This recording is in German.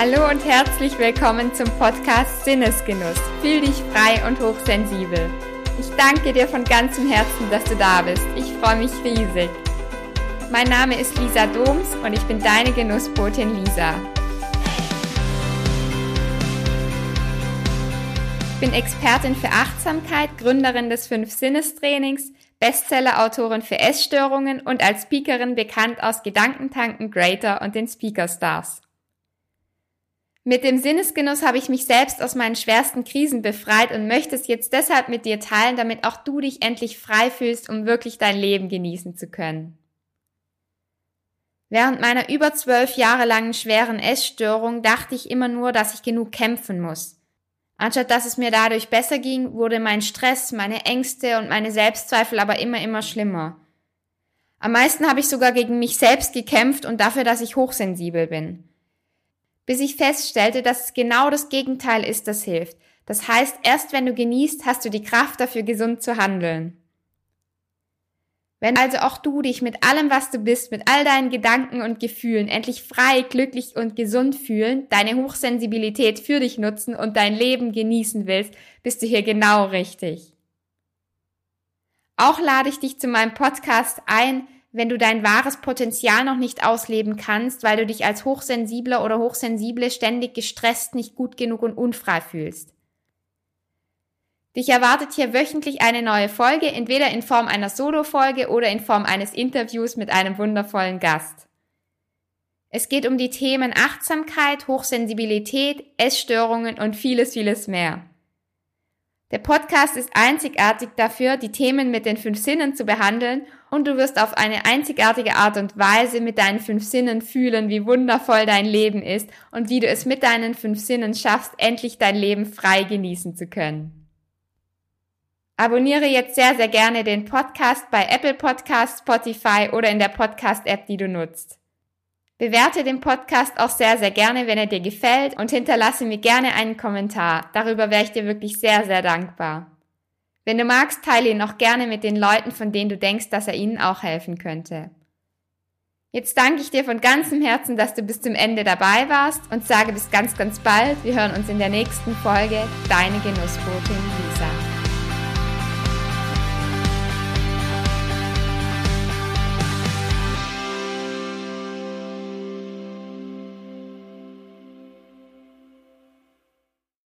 Hallo und herzlich willkommen zum Podcast Sinnesgenuss. Fühl dich frei und hochsensibel. Ich danke dir von ganzem Herzen, dass du da bist. Ich freue mich riesig. Mein Name ist Lisa Doms und ich bin deine Genussbotin Lisa. Ich bin Expertin für Achtsamkeit, Gründerin des Fünf-Sinnes-Trainings, Bestseller-Autorin für Essstörungen und als Speakerin bekannt aus Gedankentanken, Greater und den Speaker Stars. Mit dem Sinnesgenuss habe ich mich selbst aus meinen schwersten Krisen befreit und möchte es jetzt deshalb mit dir teilen, damit auch du dich endlich frei fühlst, um wirklich dein Leben genießen zu können. Während meiner über zwölf Jahre langen schweren Essstörung dachte ich immer nur, dass ich genug kämpfen muss. Anstatt dass es mir dadurch besser ging, wurde mein Stress, meine Ängste und meine Selbstzweifel aber immer, immer schlimmer. Am meisten habe ich sogar gegen mich selbst gekämpft und dafür, dass ich hochsensibel bin bis ich feststellte, dass es genau das Gegenteil ist, das hilft. Das heißt, erst wenn du genießt, hast du die Kraft dafür, gesund zu handeln. Wenn also auch du dich mit allem, was du bist, mit all deinen Gedanken und Gefühlen endlich frei, glücklich und gesund fühlen, deine Hochsensibilität für dich nutzen und dein Leben genießen willst, bist du hier genau richtig. Auch lade ich dich zu meinem Podcast ein, wenn du dein wahres Potenzial noch nicht ausleben kannst, weil du dich als Hochsensibler oder Hochsensible ständig gestresst, nicht gut genug und unfrei fühlst. Dich erwartet hier wöchentlich eine neue Folge, entweder in Form einer Solo-Folge oder in Form eines Interviews mit einem wundervollen Gast. Es geht um die Themen Achtsamkeit, Hochsensibilität, Essstörungen und vieles, vieles mehr. Der Podcast ist einzigartig dafür, die Themen mit den fünf Sinnen zu behandeln und du wirst auf eine einzigartige Art und Weise mit deinen fünf Sinnen fühlen, wie wundervoll dein Leben ist und wie du es mit deinen fünf Sinnen schaffst, endlich dein Leben frei genießen zu können. Abonniere jetzt sehr, sehr gerne den Podcast bei Apple Podcasts, Spotify oder in der Podcast-App, die du nutzt. Bewerte den Podcast auch sehr, sehr gerne, wenn er dir gefällt und hinterlasse mir gerne einen Kommentar. Darüber wäre ich dir wirklich sehr, sehr dankbar. Wenn du magst, teile ihn auch gerne mit den Leuten, von denen du denkst, dass er ihnen auch helfen könnte. Jetzt danke ich dir von ganzem Herzen, dass du bis zum Ende dabei warst und sage bis ganz, ganz bald. Wir hören uns in der nächsten Folge. Deine Genussbotin Lisa.